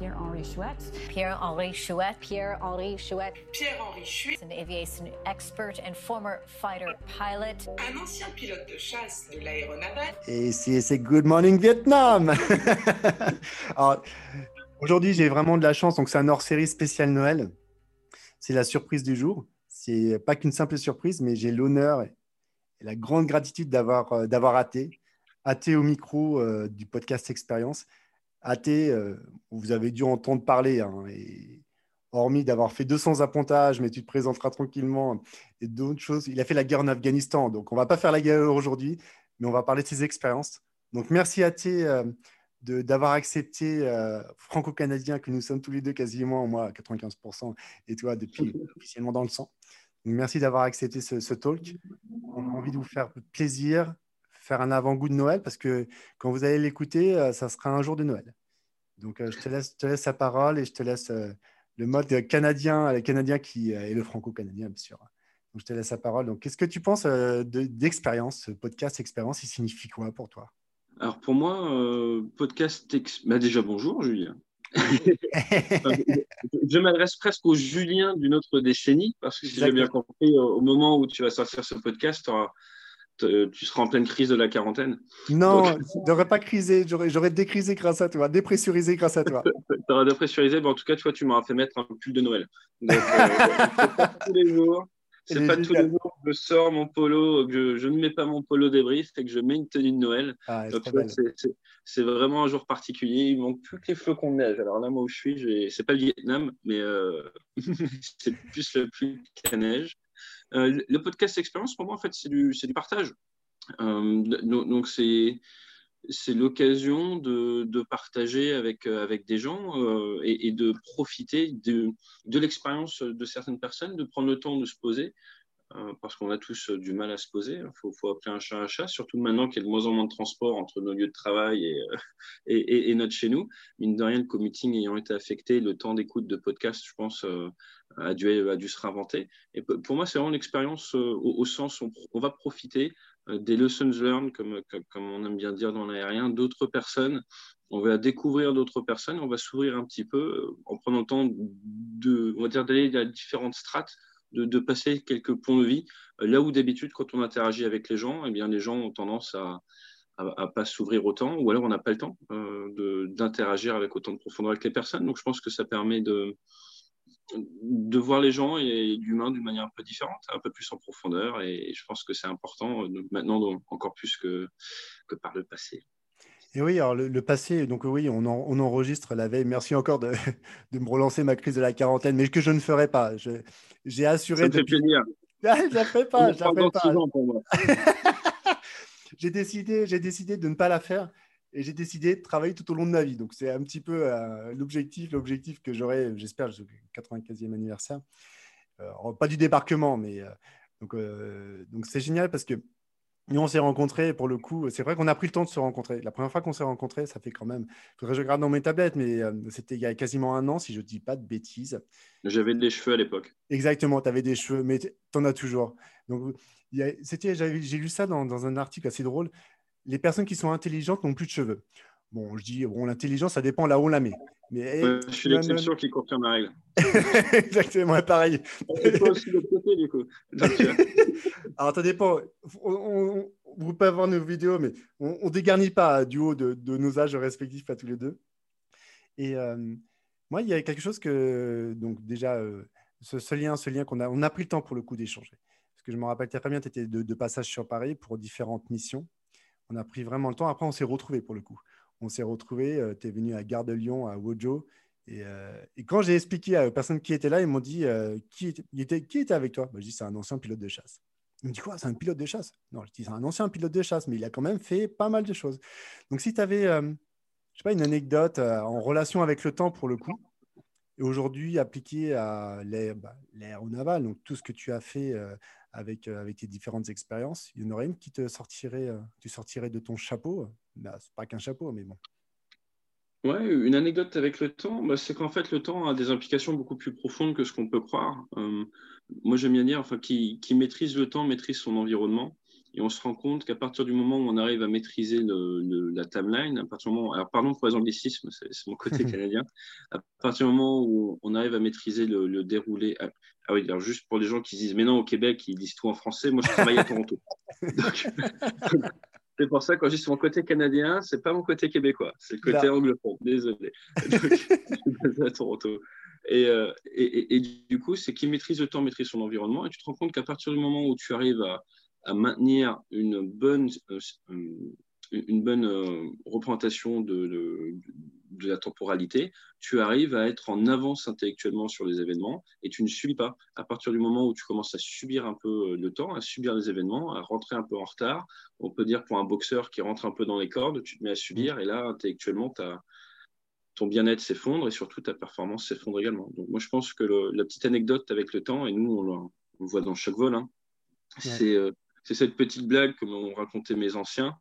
Pierre-Henri Chouette. Pierre-Henri Chouette. Pierre-Henri Chouette. Pierre-Henri Chouette. An aviation expert and former fighter pilot. Un ancien pilote de chasse de l'aéronaval. Et c'est Good Morning Vietnam Alors, Aujourd'hui, j'ai vraiment de la chance. Donc, c'est un hors-série spécial Noël. C'est la surprise du jour. C'est pas qu'une simple surprise, mais j'ai l'honneur et la grande gratitude d'avoir euh, d'avoir Athé, Athé au micro euh, du podcast Expérience. Athé, euh, vous avez dû entendre parler. Hein, et hormis d'avoir fait 200 appontages, mais tu te présenteras tranquillement, et d'autres choses. Il a fait la guerre en Afghanistan. Donc, on va pas faire la guerre aujourd'hui, mais on va parler de ses expériences. Donc, merci Athé d'avoir accepté euh, franco-canadien que nous sommes tous les deux quasiment, moi à 95%, et toi depuis officiellement dans le sang. Donc, merci d'avoir accepté ce, talk. On a envie de vous faire plaisir, faire un avant-goût de Noël, parce que quand vous allez l'écouter, euh, ça sera un jour de Noël. Donc, euh, je, te laisse, te laisse la parole et je te laisse le mode canadien, le canadien qui est le franco-canadien, bien sûr. Donc, je te laisse la parole. Donc, qu'est-ce que tu penses d'expérience, ce podcast expérience, il signifie quoi pour toi? Alors pour moi, euh, podcast. Bah déjà bonjour Julien. je m'adresse presque au Julien d'une autre décennie parce que si j'ai bien compris, au moment où tu vas sortir ce podcast, tu seras en pleine crise de la quarantaine. Non, je n'aurais pas crisé, j'aurais décrisé grâce à toi, dépressurisé grâce à toi. tu auras dépressurisé, mais en tout cas, toi, tu m'auras fait mettre un pull de Noël. Donc, euh, tous les jours. C'est pas tous les jours que je sors mon polo, que je, ne mets pas mon polo débrief et que je mets une tenue de Noël. Ah, c'est vraiment un jour particulier. Il manque plus que les flocons de neige. Alors là, moi où je suis, c'est pas le Vietnam, mais euh, c'est plus le plus la neige. Euh, le podcast expérience, pour moi, en fait, c'est du, du, partage. Euh, donc, c'est c'est l'occasion de, de, partager avec, euh, avec des gens euh, et, et, de profiter de, de l'expérience de certaines personnes, de prendre le temps de se poser, parce qu'on a tous du mal à se poser. Il faut, faut, appeler un chat un chat, surtout maintenant qu'il y a de moins en moins de transport entre nos lieux de travail et, et, notre chez nous. Mine de rien, le commuting ayant été affecté, le temps d'écoute de podcast, je pense, a, dû, a dû se réinventer. Et pour moi, c'est vraiment l'expérience au, au, sens où on va profiter euh, des lessons learned, comme, on aime bien dire dans l'aérien, d'autres personnes. On va découvrir d'autres personnes, on va s'ouvrir un petit peu euh, en prenant le temps d'aller à différentes strates, de, passer quelques points de vie. Euh, là où d'habitude, quand on interagit avec les gens, eh bien, les gens ont tendance à, à, pas s'ouvrir autant, ou alors on n'a pas le temps d'interagir avec autant de profondeur avec les personnes. Donc je pense que ça permet de, voir les gens et l'humain d'une manière un peu différente, un peu plus en profondeur. Et je pense que c'est important euh, maintenant encore plus que par le passé. Et oui, alors le, passé, donc oui, on, on, enregistre la veille. Merci encore de, de, me relancer ma crise de la quarantaine, mais que je ne ferai pas. J'ai assuré. Ça me fait plaisir. Ah, je la ferai pas. Je la ferai pas. j'ai décidé, j'ai décidé de ne pas la faire et j'ai décidé de travailler tout au long de ma vie. Donc, c'est un petit peu euh, l'objectif, l'objectif que j'aurai, j'espère, le 95e anniversaire. Euh, pas du débarquement, mais euh, donc c'est génial parce que nous, on s'est rencontrés, pour le coup, c'est vrai qu'on a pris le temps de se rencontrer. La première fois qu'on s'est rencontrés, ça fait quand même, il faudrait que je regarde dans mes tablettes, mais c'était il y a quasiment un an, si je ne dis pas de bêtises. J'avais des cheveux à l'époque. Exactement, tu avais des cheveux, mais tu en as toujours. Donc, j'ai lu ça dans, dans, un article assez drôle les personnes qui sont intelligentes n'ont plus de cheveux. Bon, je dis, bon, l'intelligence, ça dépend là où on la met. Mais, je suis l'exception qui confirme la règle. Exactement, pareil. Alors, ça dépend. vous pouvez avoir nos vidéos, mais on ne dégarnit pas du haut de, nos âges respectifs à tous les deux. Et euh, moi, il y a quelque chose que, donc déjà, euh, ce, lien, ce lien qu'on a, on a pris le temps pour le coup d'échanger. Parce que je me rappelle très bien, tu étais de, de passage sur Paris pour différentes missions on a pris vraiment le temps. Après, on s'est retrouvés pour le coup. On s'est retrouvés. Euh, tu es venu à Gare de Lyon, à Wojo. Euh, et, quand j'ai expliqué aux personnes qui étaient là, ils m'ont dit euh, qui, était, avec toi? Bah, Je dis c'est un ancien pilote de chasse. Ils me dit quoi C'est un pilote de chasse? Non, je dis c'est un ancien pilote de chasse, mais il a quand même fait pas mal de choses. Donc si tu avais, pas, une anecdote en relation avec le temps pour le coup, aujourd'hui appliquée à l'air bah, donc tout ce que tu as fait avec, euh, avec tes différentes expériences. Il y en aurait une qui te sortirait, euh, tu sortirais de ton chapeau. Bah, c'est pas qu'un chapeau, mais bon. Ouais, une anecdote avec le temps, bah, c'est qu'en fait, le temps a des implications beaucoup plus profondes que ce qu'on peut croire. Euh, moi, j'aime bien dire, enfin, qui, maîtrise le temps maîtrise son environnement. Et on se rend compte qu'à partir du moment où on arrive à maîtriser le, la timeline, à partir du moment, alors pardon pour les anglicismes, c'est mon côté canadien, à partir du moment où on arrive à maîtriser le, déroulé. Ah, ah, oui, alors juste pour les gens qui disent, mais non, au Québec, ils disent tout en français, moi je travaille à Toronto. c'est pour ça, quand je dis mon côté canadien, c'est pas mon côté québécois, c'est le côté anglophone, désolé. Donc, je suis à Toronto. Euh, et, et, du coup, c'est qui maîtrise le temps, maîtrise son environnement. Et tu te rends compte qu'à partir du moment où tu arrives à, à maintenir une bonne, euh, une bonne euh, représentation de, de, la temporalité, tu arrives à être en avance intellectuellement sur les événements et tu ne subis pas. À partir du moment où tu commences à subir un peu le temps, à subir les événements, à rentrer un peu en retard, on peut dire pour un boxeur qui rentre un peu dans les cordes, tu te mets à subir et là, intellectuellement, tu as ton bien-être s'effondre et surtout ta performance s'effondre également. Donc moi je pense que la petite anecdote avec le temps, et nous on le, voit dans chaque vol, hein, euh, c'est cette petite blague que m'ont raconté mes anciens,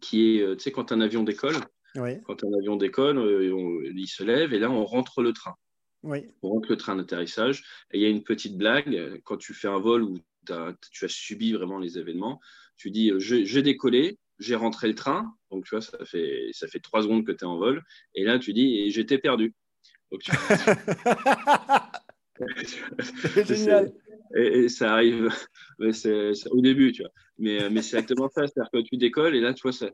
qui est, euh, tu sais, quand un avion décolle, quand un avion décolle, euh, il se lève et là on rentre le train. On rentre le train d'atterrissage et il y a une petite blague, quand tu fais un vol où tu as subi vraiment les événements, tu dis j'ai décollé, j'ai rentré le train, donc tu vois, ça fait, ça fait trois secondes que tu es en vol, et là tu dis, et j'étais perdu. Donc, tu... génial. Et, ça arrive mais au début, tu vois. Mais, mais c'est exactement ça, c'est-à-dire que tu décolles, et là, tu vois, ça,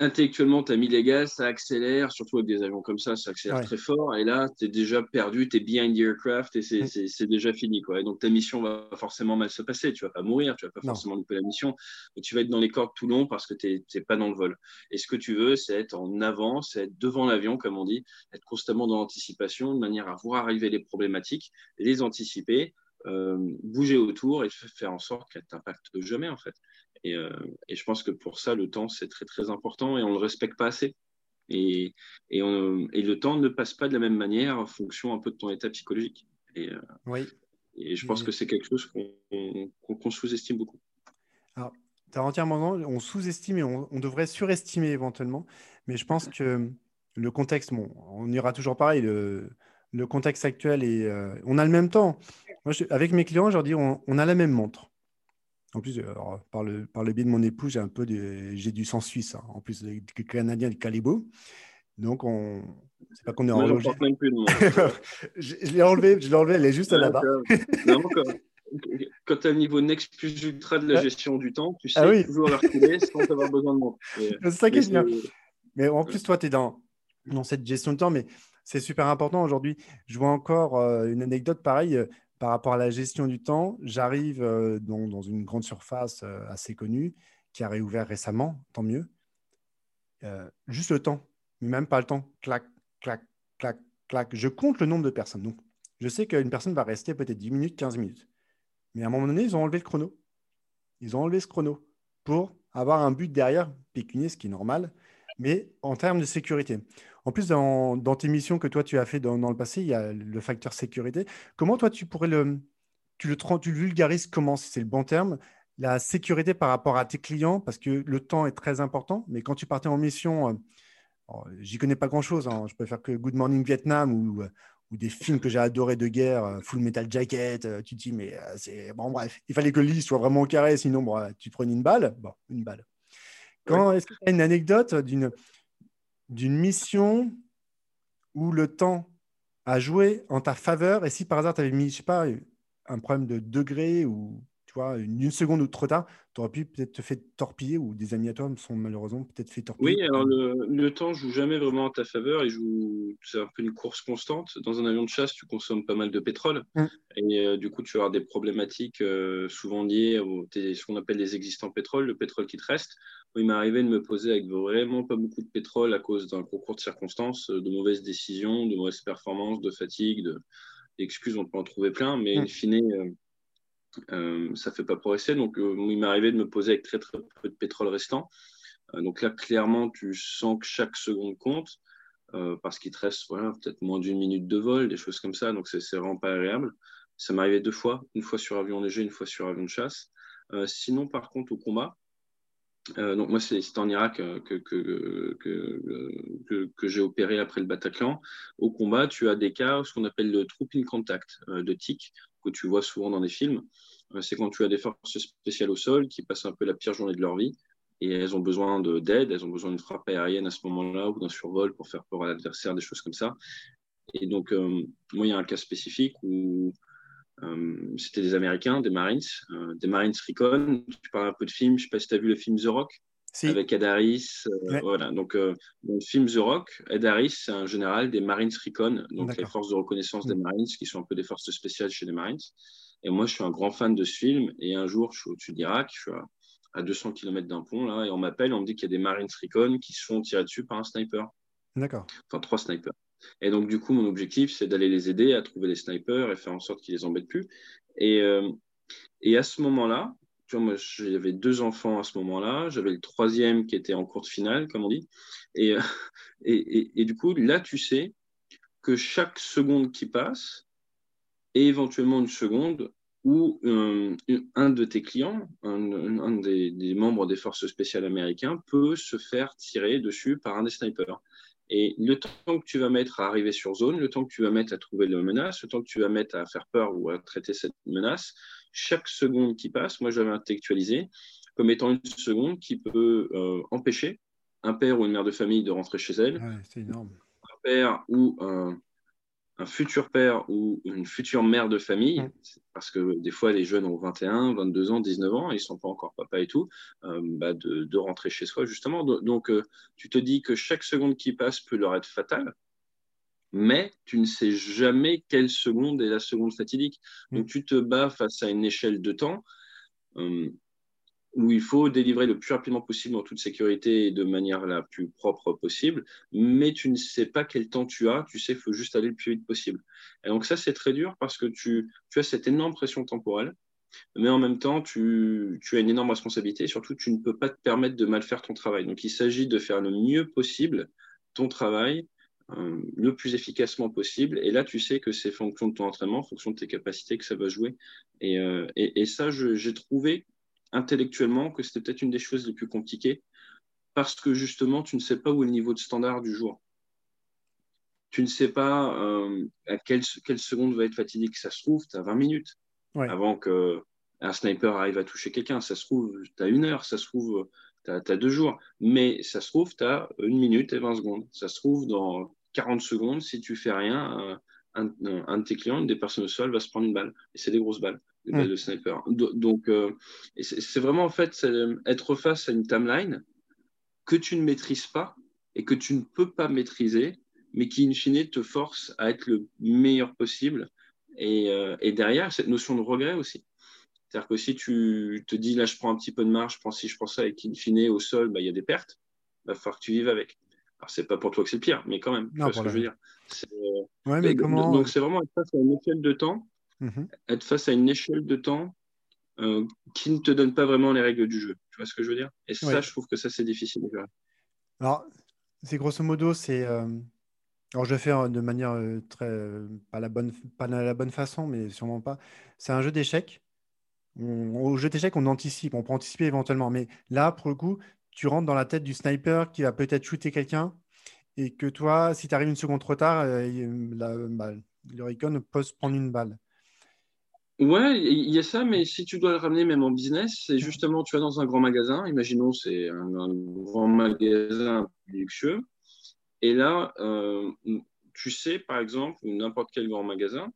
intellectuellement, tu as mis les gaz, ça accélère, surtout avec des avions comme ça, ça accélère très fort. Et là, tu es déjà perdu, tu es behind the aircraft et mm. c'est déjà fini. Quoi. Et donc, ta mission va forcément mal se passer. Tu vas pas mourir, tu vas pas forcément louper la mission, mais tu vas être dans les cordes tout long parce que tu n'es pas dans le vol. Et ce que tu veux, c'est être en avant, c'est être devant l'avion, comme on dit, être constamment dans l'anticipation, de manière à voir arriver les problématiques, les anticiper. Euh, bouger autour et faire en sorte qu'elle t'impacte jamais en fait. Euh, et, je pense que pour ça, le temps, c'est très, très important et on ne le respecte pas assez. Et, et, le temps ne passe pas de la même manière en fonction un peu de ton état psychologique. Et, euh, oui. et je pense que c'est quelque chose qu'on sous-estime beaucoup. Alors, tu as entièrement on sous-estime et on, devrait surestimer éventuellement. Mais je pense que le contexte, bon, on ira toujours pareil, le, le contexte actuel et euh, on a le même temps. Moi, avec mes clients, je leur dis on, on a la même montre. En plus, par, le, par le biais de mon époux, j'ai un peu j'ai du sang suisse, hein. en plus des Canadiens de Calibo. Donc, on, c'est pas qu'on est. Même plus je, je l'ai enlevé, je l'ai enlevé, elle est juste là-bas. quand tu as le niveau Next plus ultra de la gestion du temps, tu ah sais toujours la reculer sans avoir besoin de montre. C'est ça qui est bien. Mais en plus, toi, tu es dans, dans cette gestion de temps, mais c'est super important aujourd'hui. Je vois encore euh, une anecdote pareille par rapport à la gestion du temps, j'arrive euh, dans, une grande surface euh, assez connue qui a réouvert récemment, tant mieux. Euh, juste le temps, mais même pas le temps. Clac, clac, clac, clac. Je compte le nombre de personnes. Donc, je sais qu'une personne va rester peut-être 10 minutes, 15 minutes. Mais à un moment donné, ils ont enlevé le chrono. Ils ont enlevé ce chrono pour avoir un but derrière, pécunier, ce qui est normal, mais en termes de sécurité. En plus, dans, tes missions que toi, tu as fait dans, le passé, il y a le facteur sécurité. Comment toi, tu pourrais le, tu le, tu vulgarises comment, si c'est le bon terme, la sécurité par rapport à tes clients, parce que le temps est très important, mais quand tu partais en mission, euh, oh, j'y connais pas grand-chose, hein. je faire que Good Morning Vietnam ou, ou des films que j'ai adorés de guerre, euh, Full Metal Jacket, euh, tu te dis, mais c'est... Bon, bref, il fallait que le lit soit vraiment carré, sinon bon, tu prenais une balle. Bon, une balle. Quand, Est-ce que tu as une anecdote d'une d'une mission où le temps a joué en ta faveur et si par hasard tu avais mis, je sais pas, un problème de degré ou tu vois, une, seconde ou trop tard, tu aurais pu peut-être te faire torpiller ou des amis à toi me sont malheureusement peut-être fait torpiller. Oui, alors le, le, temps joue jamais vraiment en ta faveur. Il joue, c'est un peu une course constante. Dans un avion de chasse, tu consommes pas mal de pétrole mmh. et euh, du coup, tu vas avoir des problématiques euh, souvent liées au ce qu'on appelle les existants pétrole, le pétrole qui te reste. Il m'est arrivé de me poser avec vraiment pas beaucoup de pétrole à cause d'un concours de circonstances, de mauvaises décisions, de mauvaises performances, de fatigue, de d'excuses, on peut en trouver plein, mais mmh. in fine, euh, euh, ça ne fait pas progresser. Donc, euh, il m'est arrivé de me poser avec très, très peu de pétrole restant. Euh, donc là, clairement, tu sens que chaque seconde compte parce qu'il te reste voilà, peut-être moins d'une minute de vol, des choses comme ça. Donc, c'est vraiment pas agréable. Ça m'est arrivé deux fois, une fois sur avion léger, une fois sur avion de chasse. sinon, par contre, au combat, donc moi, c'est en Irak que, que, que, j'ai opéré après le Bataclan. Au combat, tu as des cas, ce qu'on appelle le trooping contact de TIC, que tu vois souvent dans des films. c'est quand tu as des forces spéciales au sol qui passent un peu la pire journée de leur vie et elles ont besoin d'aide, elles ont besoin d'une frappe aérienne à ce moment-là ou d'un survol pour faire peur à l'adversaire, des choses comme ça. Et donc, euh, moi, il y a un cas spécifique où euh, c'était des Américains, des Marines, euh, des Marines Recon. Tu parles un peu de film, je ne sais pas si tu as vu le film The Rock avec Ed Harris. Voilà, donc dans le film The Rock, Ed Harris, c'est un général des Marines Recon, donc les forces de reconnaissance des mm. Marines, qui sont un peu des forces spéciales chez les Marines. Et moi, je suis un grand fan de ce film. Et un jour, je suis au-dessus de l'Irak, je suis à 200 km d'un pont, là, et on m'appelle, on me dit qu'il y a des Marines Recon qui se font tirer dessus par un sniper. D'accord. Enfin, trois snipers. Et donc, du coup, mon objectif, c'est d'aller les aider à trouver les snipers et faire en sorte qu'ils les embêtent plus. Et, euh, et à ce moment-là, tu vois, moi, j'avais deux enfants à ce moment-là. J'avais le troisième qui était en cours finale, comme on dit. Et, euh, et, et, et, du coup, là, tu sais que chaque seconde qui passe est éventuellement une seconde où euh, un de tes clients, un, des, membres des forces spéciales américains, peut se faire tirer dessus par un des snipers. Et le temps que tu vas mettre à arriver sur zone, le temps que tu vas mettre à trouver la menace, le temps que tu vas mettre à faire peur ou à traiter cette menace, chaque seconde qui passe, moi j'avais intellectualisé comme étant une seconde qui peut euh, empêcher un père ou une mère de famille de rentrer chez elle. c'est énorme. Un père ou un, un futur père ou une future mère de famille, parce que des fois les jeunes ont 21, 22 ans, 19 ans, ils ne sont pas encore papa et tout, euh, bah, de, rentrer chez soi justement. Donc euh, tu te dis que chaque seconde qui passe peut leur être fatale, mais tu ne sais jamais quelle seconde est la seconde fatidique. Donc tu te bats face à une échelle de temps. Euh, où il faut délivrer le plus rapidement possible en toute sécurité et de manière la plus propre possible, mais tu ne sais pas quel temps tu as, tu sais qu'il faut juste aller le plus vite possible. Et donc ça, c'est très dur parce que tu, as cette énorme pression temporelle, mais en même temps, tu, as une énorme responsabilité surtout, tu ne peux pas te permettre de mal faire ton travail. Donc il s'agit de faire le mieux possible ton travail euh, le plus efficacement possible. Et là, tu sais que c'est fonction de ton entraînement, fonction de tes capacités que ça va jouer. Et, euh, et ça, j'ai trouvé intellectuellement que c'était peut-être une des choses les plus compliquées parce que justement, tu ne sais pas où est le niveau de standard du jour. Tu ne sais pas euh, à quelle, quelle, seconde va être fatidique. Ça se trouve, tu as 20 minutes avant qu'un sniper arrive à toucher quelqu'un. Ça se trouve, tu as une heure. Ça se trouve, tu as, deux jours. Mais ça se trouve, tu as une minute et 20 secondes. Ça se trouve, dans 40 secondes, si tu fais rien, un, un, de tes clients, une des personnes au sol, va se prendre une balle. Et c'est des grosses balles balles de sniper. Donc, euh, c'est vraiment en fait être face à une timeline que tu ne maîtrises pas et que tu ne peux pas maîtriser, mais qui, in fine, te force à être le meilleur possible. Et, euh, et derrière, cette notion de regret aussi. C'est-à-dire que si tu te dis, là, je prends un petit peu de marge, je prends ci, je prends ça, et qu'in fine, au sol, bah, il y a des pertes, il va falloir que tu vives avec. Alors, c'est pas pour toi que c'est le pire, mais quand même, tu vois ce que je veux dire. Ouais, mais comment... Donc, c'est vraiment être face à une échelle de temps Mhm. être face à une échelle de temps euh, qui ne te donne pas vraiment les règles du jeu. Tu vois ce que je veux dire? Et ça, je trouve que ça, c'est difficile. Alors, c'est grosso modo, c'est. Euh, alors, je vais faire de manière euh, très. pas, la bonne, pas la bonne façon, mais sûrement pas. C'est un jeu d'échecs. Au jeu d'échecs, on anticipe, on peut anticiper éventuellement. Mais là, pour le coup, tu rentres dans la tête du sniper qui va peut-être shooter quelqu'un et que toi, si tu arrives une seconde trop tard, la, bah, le Recon peut se prendre une balle. Ouais, il y a ça, mais si tu dois le ramener même en business, c'est justement, tu vas dans un grand magasin, imaginons c'est un, grand magasin luxueux, et là, euh, tu sais, par exemple, n'importe quel grand magasin,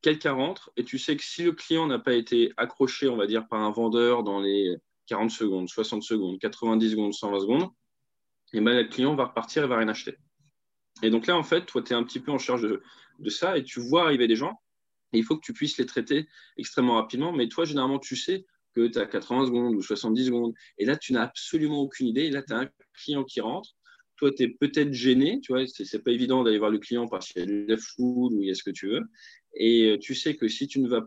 quelqu'un rentre, et tu sais que si le client n'a pas été accroché, on va dire, par un vendeur dans les 40 secondes, 60 secondes, 90 secondes, 120 secondes, et ben, le client va repartir et va rien acheter. Et donc là, en fait, toi, tu es un petit peu en charge de, de ça, et tu vois arriver des gens il faut que tu puisses les traiter extrêmement rapidement. Mais toi, généralement, tu sais que tu as 80 secondes ou 70 secondes. Et là, tu n'as absolument aucune idée. Et là, tu as un client qui rentre. Toi, tu es peut-être gêné. Tu vois, c'est pas évident d'aller voir le client parce qu'il y a du left food ou il y a ce que tu veux. Et euh, tu sais que si tu ne vas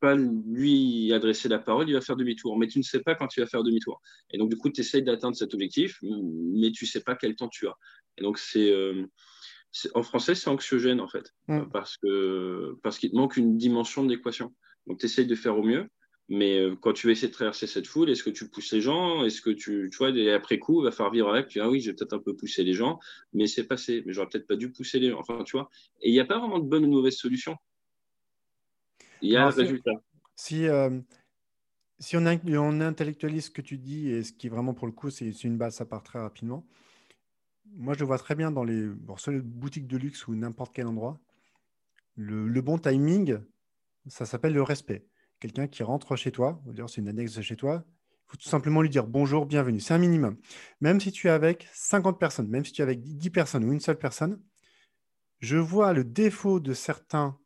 pas lui adresser la parole, il va faire demi-tour. Mais tu ne sais pas quand il va faire demi-tour. Et donc, du coup, tu essayes d'atteindre cet objectif, mais tu ne sais pas quel temps tu as. Et donc, c'est. Euh, en français, c'est anxiogène en fait, mm. parce que parce qu'il te manque une dimension d'équation. Donc, tu essayes de faire au mieux, mais euh, quand tu vas essayer de traverser cette foule, est-ce que tu pousses les gens? Est-ce que tu, tu vois, après coup, il va falloir vivre avec. Tu dis, ah oui, j'ai peut-être un peu poussé les gens, mais c'est passé. Mais j'aurais peut-être pas dû pousser les gens. Enfin, tu vois. Et il n'y a pas vraiment de bonne ou de mauvaise solution. Il y a un résultat. Si, euh, si on, on, intellectualise ce que tu dis, et ce qui est vraiment pour le coup, c'est une base, ça part très rapidement. Moi, je vois très bien dans les, boutiques de luxe ou n'importe quel endroit. Le, bon timing, ça s'appelle le respect. Quelqu'un qui rentre chez toi, c'est une annexe chez toi, il faut tout simplement lui dire bonjour, bienvenue. C'est un minimum. Même si tu es avec 50 personnes, même si tu es avec 10 personnes ou une seule personne, je vois le défaut de certains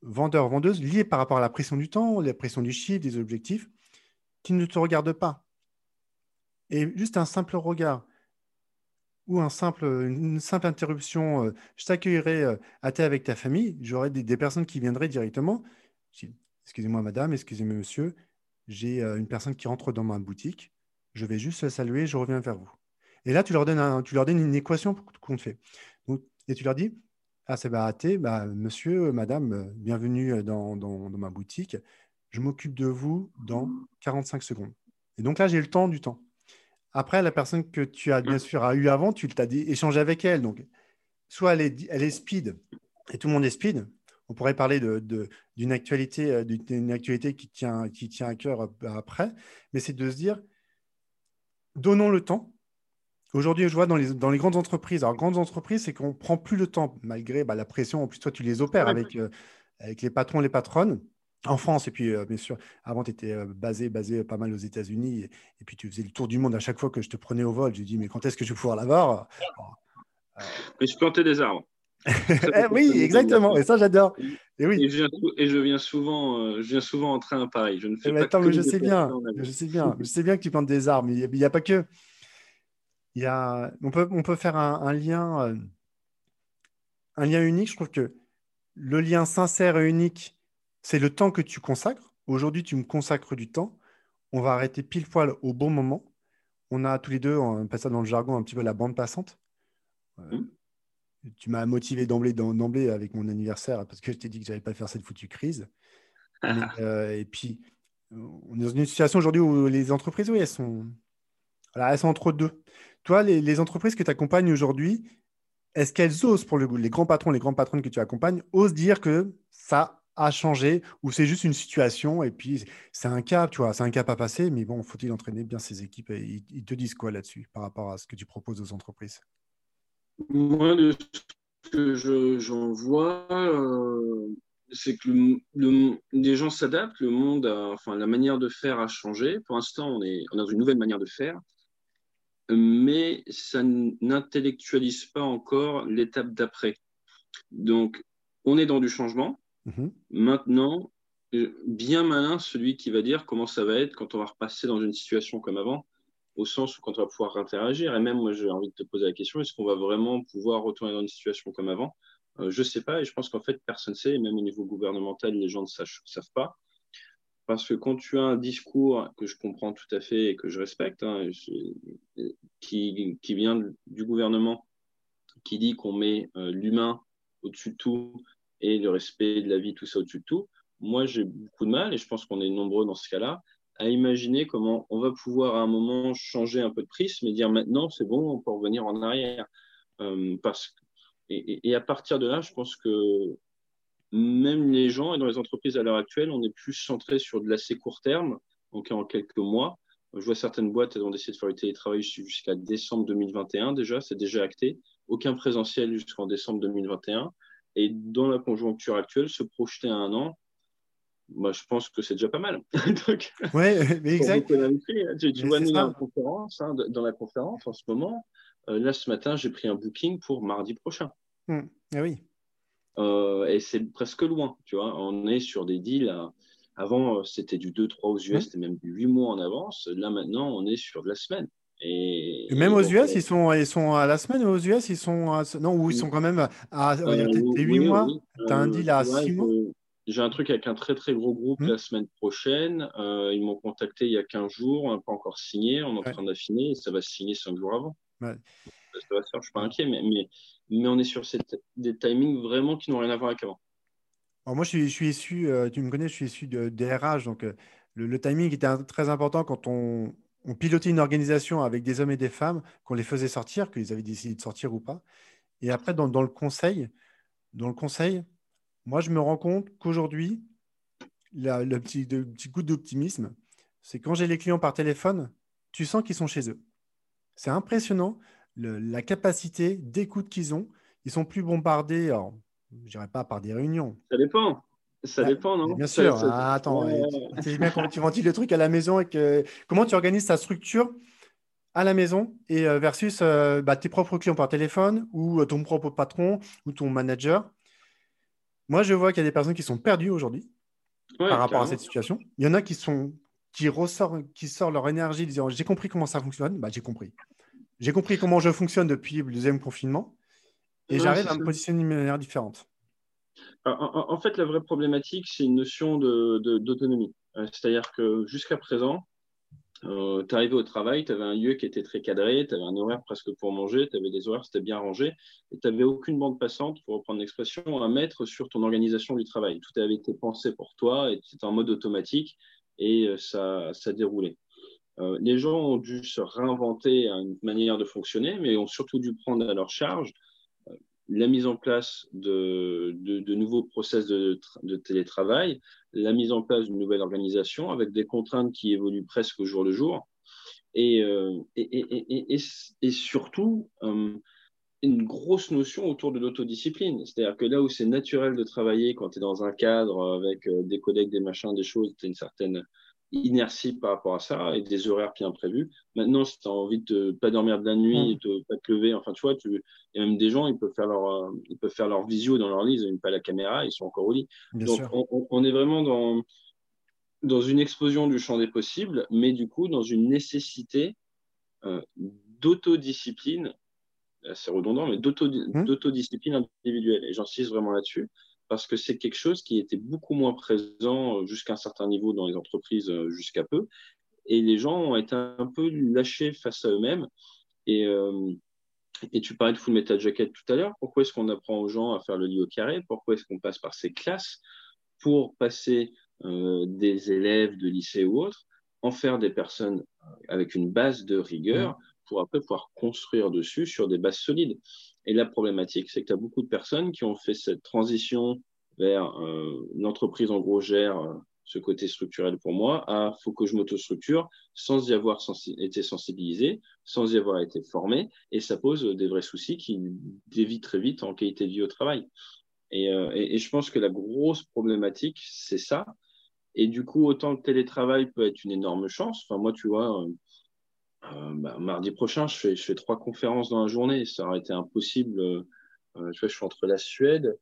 vendeurs, vendeuses liés par rapport à la pression du temps, la pression du chiffre, des objectifs, qui ne te regardent pas. Et juste un simple regard ou un simple, une simple interruption, euh, je t'accueillerai euh, à thé avec ta famille, j'aurai des, personnes qui viendraient directement. Excusez-moi madame, excusez-moi monsieur, j'ai euh, une personne qui rentre dans ma boutique, je vais juste la saluer, je reviens vers vous. Et là, tu leur donnes, tu leur donnes une équation qu'on fait. et tu leur dis, ah, c'est baraté. Bah, monsieur, madame, bienvenue dans, ma boutique. Je m'occupe de vous dans 45 secondes. Et donc là, j'ai le temps du temps. Après, la personne que tu as bien sûr eu avant, tu t'as dit échanger avec elle. Donc, soit elle est, elle est speed, et tout le monde est speed. On pourrait parler d'une actualité, euh, d'une actualité qui tient, qui tient à cœur après, mais c'est de se dire donnons le temps Aujourd'hui, je vois dans les, dans les grandes entreprises, alors grandes entreprises, c'est qu'on ne prend plus le temps, malgré bah, la pression. En plus, toi, tu les opères avec, euh, avec les patrons les patronnes en France. Et puis, euh, bien sûr, avant, tu étais euh, basé, basé pas mal aux États-Unis. Et, puis, tu faisais le tour du monde à chaque fois que je te prenais au vol. J'ai dit, mais quand est-ce que je vais pouvoir l'avoir? Mais je plantais des arbres. Eh oui, exactement. Et ça, j'adore. Et oui. Et je, viens, souvent, je viens souvent en train à Paris. Je ne fais eh ben, pas attends, je sais bien. Je sais bien. Je sais bien que tu plantes des arbres, mais il n'y a, pas que y a, on, peut, on peut faire un, lien, euh, un lien unique. Je trouve que le lien sincère et unique, c'est le temps que tu consacres. Aujourd'hui, tu me consacres du temps. On va arrêter pile poil au bon moment. On a tous les deux, on passe ça dans le jargon, un petit peu la bande passante. Euh, mmh. Tu m'as motivé d'emblée, d'emblée avec mon anniversaire parce que je t'ai dit que je n'allais pas faire cette foutue crise. Euh, et puis, on est dans une situation aujourd'hui où les entreprises, oui, elles sont, elles sont entre deux. Toi, les, entreprises que tu accompagnes aujourd'hui, est-ce qu'elles osent, pour le, les grands patrons, les grandes patronnes que tu accompagnes, osent dire que ça a changé ou c'est juste une situation et puis c'est un cap, tu vois, c'est un cap à passer, mais bon, faut-il entraîner bien ces équipes et ils, te disent quoi là-dessus par rapport à ce que tu proposes aux entreprises? Moi, de ce que j'en vois, euh, c'est que le, les gens s'adaptent, le monde, enfin, la manière de faire a changé. Pour l'instant, on est dans une nouvelle manière de faire mais ça n'intellectualise pas encore l'étape d'après. Donc, on est dans du changement. Mhm. Maintenant, euh, bien malin celui qui va dire comment ça va être quand on va repasser dans une situation comme avant, au sens où quand on va pouvoir interagir. Et même, moi, j'ai envie de te poser la question est-ce qu'on va vraiment pouvoir retourner dans une situation comme avant? Euh, Je ne sais pas, et je pense qu'en fait, personne ne sait, et même au niveau gouvernemental, les gens ne savent pas. Parce que quand tu as un discours que je comprends tout à fait et que je respecte, hein, qui, qui, vient du gouvernement, qui dit qu'on met euh, l'humain au-dessus de tout et le respect de la vie, tout ça au-dessus de tout, moi j'ai beaucoup de mal, et je pense qu'on est nombreux dans ce cas-là, à imaginer comment on va pouvoir à un moment changer un peu de prisme et dire maintenant c'est bon, on peut revenir en arrière. Euh, parce, et, et, à partir de là, je pense que même les gens et dans les entreprises à l'heure actuelle, on est plus centré sur de l'assez court terme, donc en quelques mois. Je vois certaines boîtes, elles ont décidé de faire du télétravail jusqu'à décembre 2021 déjà, c'est déjà acté. Aucun présentiel jusqu'en décembre 2021. Et dans la conjoncture actuelle, se projeter à un an, moi, je pense que c'est déjà pas mal. Oui, exact. Tu, vois, nous, dans la, conférence, hein, dans la conférence, en ce moment, euh, là, ce matin, j'ai pris un booking pour mardi prochain. Hmm. Ah oui. Euh, et c'est presque loin, tu vois. On est sur des deals. avant, euh, c'était du 2-3 aux US, c'était même du 8 mois en avance. Là, maintenant, on est sur de la semaine. Et, même aux US, ils sont, ils sont à la semaine, aux US, ils sont à... non, ou ils sont quand même à 8 euh, mois. Tu as un deal à 6 mois. J'ai un truc avec un très très gros groupe hmm. la semaine prochaine. ils m'ont contacté il y a 15 jours, on n'a pas encore signé, on est en train d'affiner et ça va se signer 5 jours avant. Ouais. Ça va se faire, je ne suis pas inquiet, mais, mais mais on est sur des timings vraiment qui n'ont rien à voir avec avant. Alors moi, je suis, je suis issu, euh, tu me connais, je suis issu de, DRH, donc euh, le, timing était très important quand on, on, pilotait une organisation avec des hommes et des femmes, qu'on les faisait sortir, qu'ils avaient décidé de sortir ou pas. Et après, dans, le conseil, dans le conseil, moi, je me rends compte qu'aujourd'hui, le petit, coup d'optimisme, c'est quand j'ai les clients par téléphone, tu sens qu'ils sont chez eux. C'est impressionnant la capacité d'écoute qu'ils ont. Ils sont plus bombardés, alors, je dirais pas par des réunions. Ça dépend. Ça bah, dépend, non? Bien sûr. Ah, attends, tu bien comment tu ventiles le truc à la maison et que, comment tu organises ta structure à la maison et euh, versus euh, bah, tes propres clients par téléphone ou euh, ton propre patron ou ton manager. Moi, je vois qu'il y a des personnes qui sont perdues aujourd'hui par rapport à cette situation. Il y en a qui sont qui ressortent, qui sortent leur énergie, disant j'ai compris comment ça fonctionne. Bah, j'ai compris. J'ai compris comment je fonctionne depuis le deuxième confinement et j'arrive à me positionner d'une manière différente. En, fait, la vraie problématique, c'est une notion d'autonomie. De, C'est-à-dire que jusqu'à présent, euh, tu arrivais au travail, tu avais un lieu qui était très cadré, tu avais un horaire presque pour manger, tu avais des horaires, c'était bien rangé, et tu n'avais aucune bande passante, pour reprendre l'expression, à mettre sur ton organisation du travail. Tout avait été pensé pour toi, et c'était en mode automatique, et euh, ça, ça déroulait. Euh, les gens ont dû se réinventer une manière de fonctionner, mais ont surtout dû prendre à leur charge la mise en place de, nouveaux process de, télétravail, la mise en place d'une nouvelle organisation avec des contraintes qui évoluent presque au jour le jour, et, euh, surtout euh, une grosse notion autour de l'autodiscipline. C'est-à-dire que là où c'est naturel de travailler quand tu es dans un cadre avec euh, des collègues, des machins, des choses, tu as une certaine inertie par rapport à ça et des horaires bien prévus. Maintenant, si tu as envie de pas dormir de la nuit, de pas te lever, enfin, tu vois, tu... il y a même des gens, ils peuvent faire leur, euh, ils peuvent faire leur visio dans leur lit, ils n'ont pas la caméra, ils sont encore au lit. Donc, on, est vraiment dans, dans une explosion du champ des possibles, mais du coup, dans une nécessité euh, d'autodiscipline, c'est redondant, mais mmh. d'autodiscipline individuelle. Et j'insiste vraiment là-dessus parce que c'est quelque chose qui était beaucoup moins présent euh, jusqu'à un certain niveau dans les entreprises euh, jusqu'à peu. Et les gens ont été un peu lâchés face à eux-mêmes. Et, euh, et tu parlais de full metal jacket tout à l'heure. Pourquoi est-ce qu'on apprend aux gens à faire le lit au carré? Pourquoi est-ce qu'on passe par ces classes pour passer des élèves de lycée ou autres, en faire des personnes avec une base de rigueur mmh. Pour après pouvoir construire dessus sur des bases solides. Et la problématique, c'est que tu as beaucoup de personnes qui ont fait cette transition vers euh, l'entreprise en gros gère euh, ce côté structurel pour moi, à faut que je m'autostructure sans y avoir été sensibilisé, sans y avoir été formé, et ça pose des vrais soucis qui dévient très vite en qualité de vie au travail. Et, euh, et, et je pense que la grosse problématique, c'est ça. Et du coup, autant le télétravail peut être une énorme chance. Enfin, moi, tu vois, bah, mardi prochain, je fais, je fais, trois conférences dans la journée. Ça aurait été impossible. Euh, euh, tu vois, je suis entre la Suède,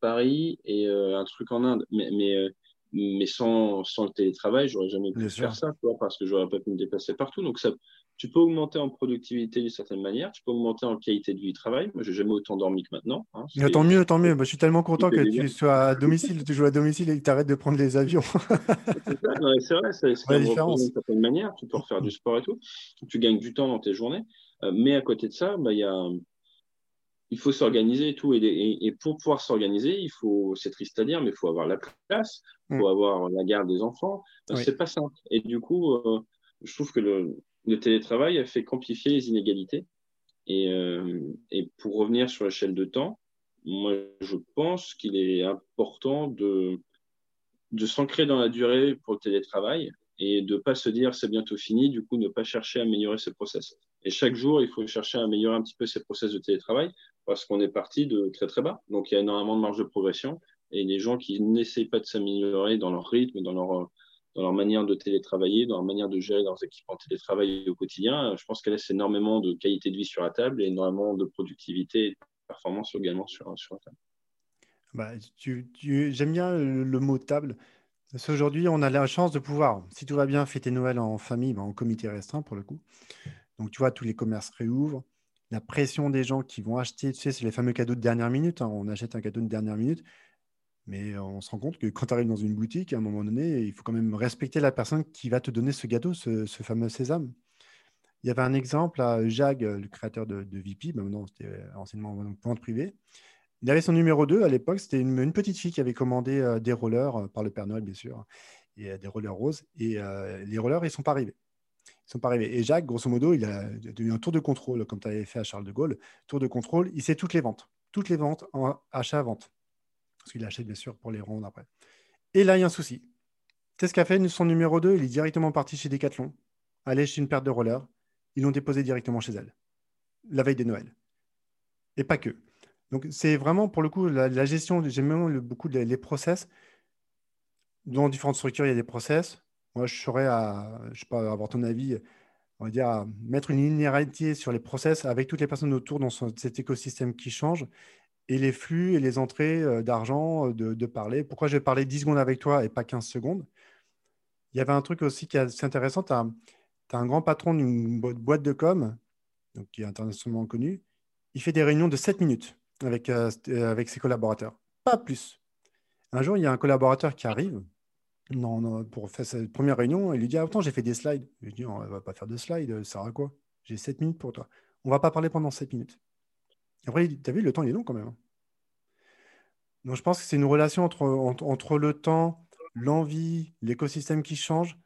Paris et un truc en Inde. Mais, mais, mais sans, sans, le télétravail, j'aurais jamais pu faire ça, parce que j'aurais pas pu me déplacer partout. Donc, ça, tu peux augmenter en productivité d'une certaine manière, tu peux augmenter en qualité de vie du travail. Moi, j'ai jamais autant dormi que maintenant. Hein, tant mieux, tant mieux. je suis tellement content que tu sois à domicile, tu joues à domicile et que tu arrêtes de prendre les avions. c'est vrai, c'est la différence. D'une certaine manière, tu peux refaire du sport et tout. Tu gagnes du temps dans tes journées. Euh, mais à côté de ça, bah, y a, il faut s'organiser et tout. Et, et, pour pouvoir s'organiser, il faut, c'est triste à dire, mais il faut avoir la place, il faut mm. avoir la garde des enfants. Ce C'est pas simple. Et du coup, euh, je trouve que le, le télétravail a fait qu'amplifier les inégalités. Et, euh, et, pour revenir sur l'échelle de temps, moi, je pense qu'il est important de, de s'ancrer dans la durée pour le télétravail et de ne pas se dire c'est bientôt fini, du coup, ne pas chercher à améliorer ses process. Et chaque jour, il faut chercher à améliorer un petit peu ses process de télétravail parce qu'on est parti de très très bas. Donc, il y a énormément de marge de progression et les gens qui n'essayent pas de s'améliorer dans leur rythme, dans leur dans leur manière de télétravailler, dans leur manière de gérer leurs équipements télétravail au quotidien. Je pense qu'elle laisse énormément de qualité de vie sur la table et énormément de productivité et de performance également sur, sur la table. Bah, tu, J'aime bien le, mot table. Parce qu'aujourd'hui, on a la chance de pouvoir, si tout va bien, fêter Noël en famille, bah, en comité restreint pour le coup. Donc, tu vois, tous les commerces réouvrent. La pression des gens qui vont acheter, tu sais, c'est les fameux cadeaux de dernière minute. Hein. On achète un cadeau de dernière minute. Mais on se rend compte que quand tu arrives dans une boutique, à un moment donné, il faut quand même respecter la personne qui va te donner ce gâteau, ce, fameux sésame. Il y avait un exemple à Jag, le créateur de, de VP, ben maintenant c'était euh, anciennement vente privée. Il avait son numéro 2 à l'époque, c'était une, petite fille qui avait commandé euh, des rollers, euh, par le Père Noël bien sûr, et des rollers roses. Et les rollers, ils ne sont pas arrivés. Ils sont pas arrivés. Et Jacques, grosso modo, il a eu un tour de contrôle, comme tu avais fait à Charles de Gaulle. Tour de contrôle, il sait toutes les ventes. Toutes les ventes en achat-vente parce qu'il achète bien sûr pour les rendre après. Et là, il y a un souci. Sais ce qu'a fait son numéro 2 Il est directement parti chez Decathlon, allé chez une paire de rollers. Ils l'ont déposé directement chez elle, la veille de Noël. Et pas que. Donc, c'est vraiment, pour le coup, la, gestion, j'aime beaucoup les, process. Dans différentes structures, il y a des process. Moi, je serais à, je sais pas, avoir ton avis, on va dire, à mettre une linéarité sur les process avec toutes les personnes autour dans cet écosystème qui change et les flux et les entrées euh, d'argent, euh, de, parler. Pourquoi je vais parler 10 secondes avec toi et pas 15 secondes? Il y avait un truc aussi qui est assez intéressant. Tu as, un grand patron d'une boîte de com, donc qui est internationalement connu. Il fait des réunions de 7 minutes avec, euh, avec ses collaborateurs. Pas plus. Un jour, il y a un collaborateur qui arrive pour faire sa première réunion. Il lui dit Ah, attends, j'ai fait des slides. Je lui dis On ne va pas faire de slides. Ça sert à quoi? J'ai 7 minutes pour toi. On ne va pas parler pendant 7 minutes. Après, tu as vu, le temps, il est long quand même. Hein. Donc, je pense que c'est une relation entre, entre, le temps, l'envie, l'écosystème qui change.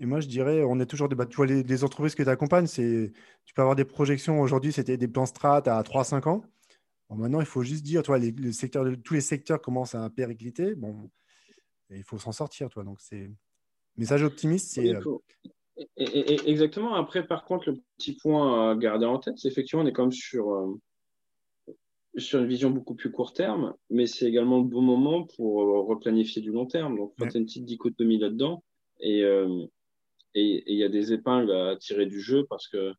Et moi, je dirais, on est toujours des. Tu vois, les, entreprises que tu accompagnes, tu peux avoir des projections. Aujourd'hui, c'était des plans strat à 3-5 ans. Bon, maintenant, il faut juste dire, toi, les, tous les secteurs commencent à péricliter. Bon, il faut s'en sortir, toi. Donc, c'est message optimiste. C'est exactement. Après, par contre, le petit point à garder en tête, c'est effectivement, on est comme sur euh, sur une vision beaucoup plus court terme, mais c'est également le bon moment pour euh, replanifier du long terme. Donc, il y a une petite dichotomie là-dedans. Euh, et il y a des épingles à tirer du jeu parce que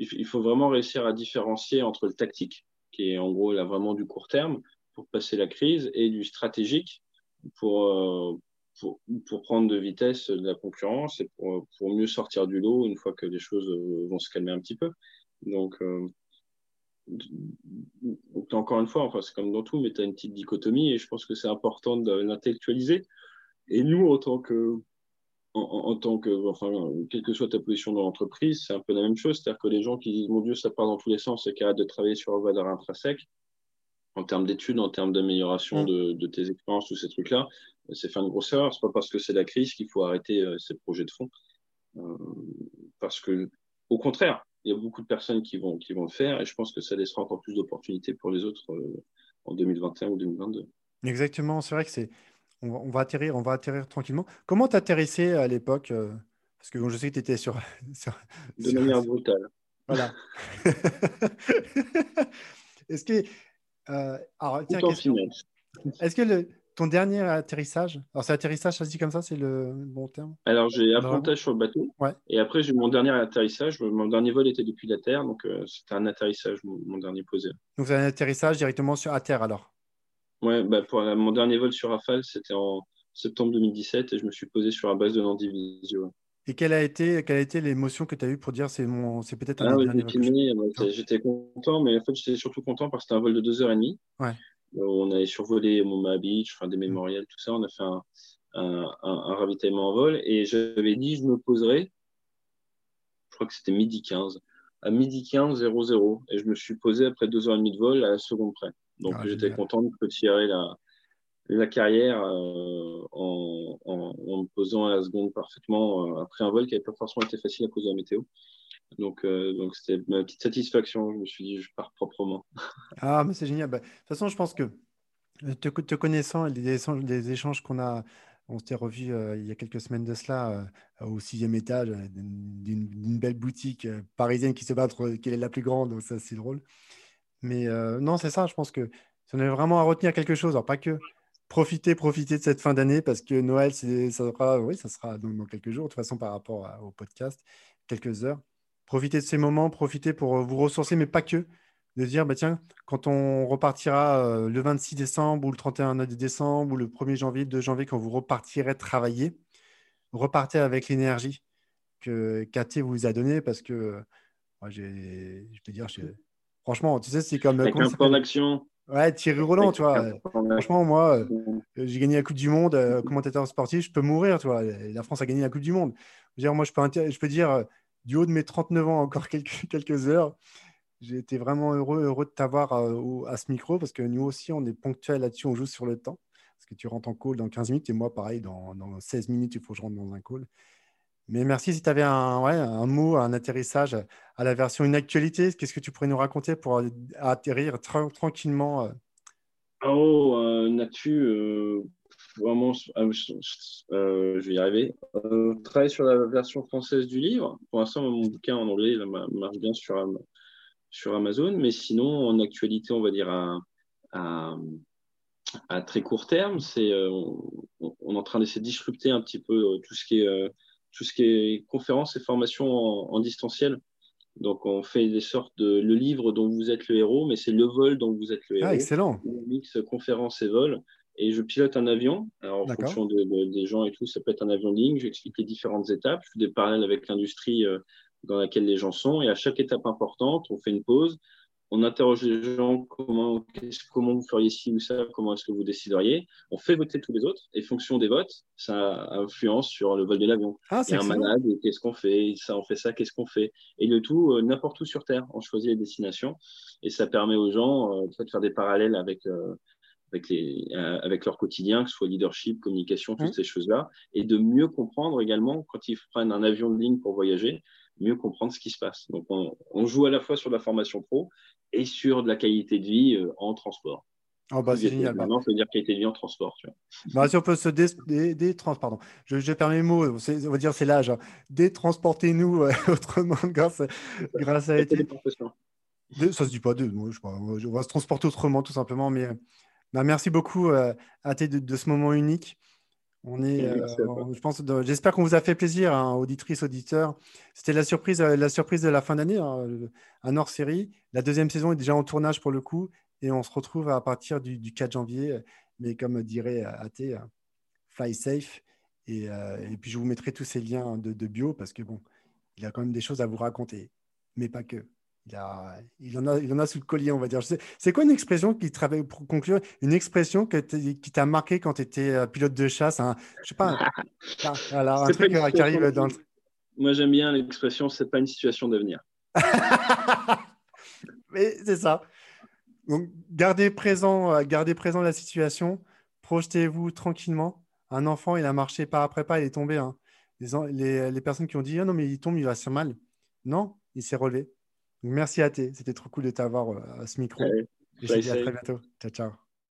il faut vraiment réussir à différencier entre le tactique, qui est en gros là vraiment du court terme pour passer la crise, et du stratégique pour, euh, pour, pour, prendre de vitesse de la concurrence et pour, pour mieux sortir du lot une fois que les choses vont se calmer un petit peu. Donc, donc, encore une fois, enfin, c'est comme dans tout, mais tu as une petite dichotomie et je pense que c'est important de l'intellectualiser. Et nous, en tant que, en, tant que, enfin, quelle que soit ta position dans l'entreprise, c'est un peu la même chose. C'est-à-dire que les gens qui disent, mon Dieu, ça part dans tous les sens et qui arrêtent de travailler sur la valeur intrinsèque, en termes d'études, en termes d'amélioration mm. de, tes expériences, tous ces trucs-là, c'est faire une grosse erreur. C'est pas parce que c'est la crise qu'il faut arrêter euh, ces projets de fond. Euh, parce que, au contraire, il y a beaucoup de personnes qui vont, qui vont le faire et je pense que ça laissera encore plus d'opportunités pour les autres euh, en 2021 ou 2022. Exactement, c'est vrai que c'est. On va, atterrir, on va atterrir tranquillement. Comment tu atterrissais à l'époque euh, Parce que je sais que tu étais sur, De manière brutale. Voilà. Est-ce que. Euh, alors, tiens, Est-ce que le, ton dernier atterrissage, alors c'est atterrissage, ça se dit comme ça, c'est le bon terme? Alors j'ai appontage sur le bateau. Et après, j'ai mon dernier atterrissage. Mon dernier vol était depuis la Terre, donc euh, c'était un atterrissage, mon, dernier posé. Donc c'est un atterrissage directement sur à Terre alors? Ouais, bah, pour mon dernier vol sur Rafale, c'était en septembre 2017 et je me suis posé sur la base de Landivisio. Et quelle a été, quelle a été l'émotion que tu as eue pour dire c'est mon, c'est peut-être un ah, ouais, J'étais content, mais en fait j'étais surtout content parce que c'était un vol de 2h30. Ouais. On avait survolé Moma Beach, enfin, des mm. mémorials, tout ça. On a fait un, un, ravitaillement en vol. Et j'avais dit, je me poserai, je crois que c'était midi 15, à midi 15, 00. Et je me suis posé après deux heures et demie de vol à la seconde près. Donc ah, j'étais content de tirer la, la carrière euh, en, en, en, me posant à la seconde parfaitement euh, après un vol qui n'avait pas forcément été facile à cause de la météo. Donc, euh, donc c'était ma petite satisfaction. Je me suis dit, je pars proprement. Ah, mais c'est génial. Bah, de toute façon, je pense que te, te connaissant, les échanges, les échanges qu'on a, on s'était revu euh, il y a quelques semaines de cela euh, au sixième étage d'une belle boutique parisienne qui se bat entre quelle est la plus grande. Donc ça, c'est drôle. Mais non, c'est ça. Je pense que si on est vraiment à retenir quelque chose, alors pas que profiter, profiter de cette fin d'année parce que Noël, ça sera, oui, ça sera dans, quelques jours, de toute façon, par rapport au podcast, quelques heures profitez de ces moments, profitez pour euh, vous ressourcer, mais pas que. De dire, bah, tiens, quand on repartira euh, le 26 décembre ou le 31 décembre ou le 1er janvier, 2 janvier, quand vous repartirez travailler, repartez avec l'énergie que KT vous a donnée parce que moi, j'ai, je peux dire, franchement, tu sais, c'est comme. Avec un plan d'action. Ouais, Thierry Roland, tu vois. Franchement, moi, euh, j'ai gagné la Coupe du Monde, commentateur sportif, je peux mourir, tu vois. La France a gagné la Coupe du Monde. Je veux dire, moi, je peux, je peux dire, du haut de mes 39 ans, encore quelques, heures. J'ai été vraiment heureux, heureux de t'avoir à, euh, à, ce micro parce que nous aussi, on est ponctuel là-dessus, on joue sur le temps. Parce que tu rentres en call dans 15 minutes et moi, pareil, dans, dans 16 minutes, il faut que je rentre dans un call. Mais merci si tu avais un, ouais, un mot, un atterrissage à la version une actualité. Qu'est-ce que tu pourrais nous raconter pour atterrir tranquillement euh? Oh, une actu. Vraiment, je vais y arriver. On travaille sur la version française du livre. Pour l'instant, mon bouquin en anglais marche bien sur, sur Amazon, mais sinon, en actualité, on va dire à, à, très court terme, c'est on, est en train d'essayer de disrupter un petit peu tout ce qui est tout ce qui est conférences et formations en, distanciel. Donc, on fait des sortes de le livre dont vous êtes le héros, mais c'est le vol dont vous êtes le ah, héros. Ah, excellent. On mixe conférences et vol. Et je pilote un avion. Alors, en fonction des gens et tout, ça peut être un avion de ligne. J'explique les différentes étapes. Je fais des parallèles avec l'industrie euh, dans laquelle les gens sont. Et à chaque étape importante, on fait une pause on interroge les gens comment, comment vous feriez ci ou ça, comment est-ce que vous décideriez? On fait voter tous les autres et fonction des votes, ça influence sur le vol de l'avion. Ah, a un malade, qu'est-ce qu'on fait? Ça, on fait ça, qu'est-ce qu'on fait? Et le tout, euh, n'importe où sur Terre, on choisit les destinations et ça permet aux gens euh, de faire des parallèles avec. Euh, avec, les, avec leur quotidien, que ce soit leadership, communication, toutes mmh. ces choses-là, et de mieux comprendre également quand ils prennent un avion de ligne pour voyager, mieux comprendre ce qui se passe. Donc, on, on, joue à la fois sur la formation pro et sur de la qualité de vie euh, en transport. Oh bah, c'est génial. Maintenant, ça veut dire qualité de vie en transport. Tu vois. Bah, si on peut se dé, pardon, je, je, perds mes mots, on va dire c'est l'âge. Hein. Détransportez-nous euh, autrement grâce, grâce à été. Ça se dit pas deux, je, je, on va se transporter autrement tout simplement. Mais bah, merci beaucoup euh, de, de, ce moment unique. On est, euh, je pense, j'espère qu'on vous a fait plaisir, hein, auditrices, auditeurs. C'était la surprise, euh, la surprise de la fin d'année, hein, un hors série. La deuxième saison est déjà en tournage pour le coup, et on se retrouve à partir du, 4 janvier. Mais comme dirait AT, euh, fly safe. Et, puis je vous mettrai tous ces liens de, de bio parce que bon, il y a quand même des choses à vous raconter, mais pas que. Il, en a, il en a sous le collier, on va dire. C'est quoi une expression qui travaille pour conclure Une expression qui t'a marqué quand tu étais euh, pilote de chasse un, Je sais pas. Un, alors, un truc qui arrive dans Moi, j'aime bien l'expression c'est pas une situation d'avenir. Mais c'est ça. Donc, gardez présent, euh, gardez présent la situation. Projetez-vous tranquillement. Un enfant, il a marché pas après pas, il est tombé. Hein. Les, les, personnes qui ont dit ah non, mais il tombe, il va se faire mal. Non, il s'est relevé. Merci à toi. C'était trop cool de t'avoir euh, à ce micro. Et je te dis à très bientôt. Ciao, ciao.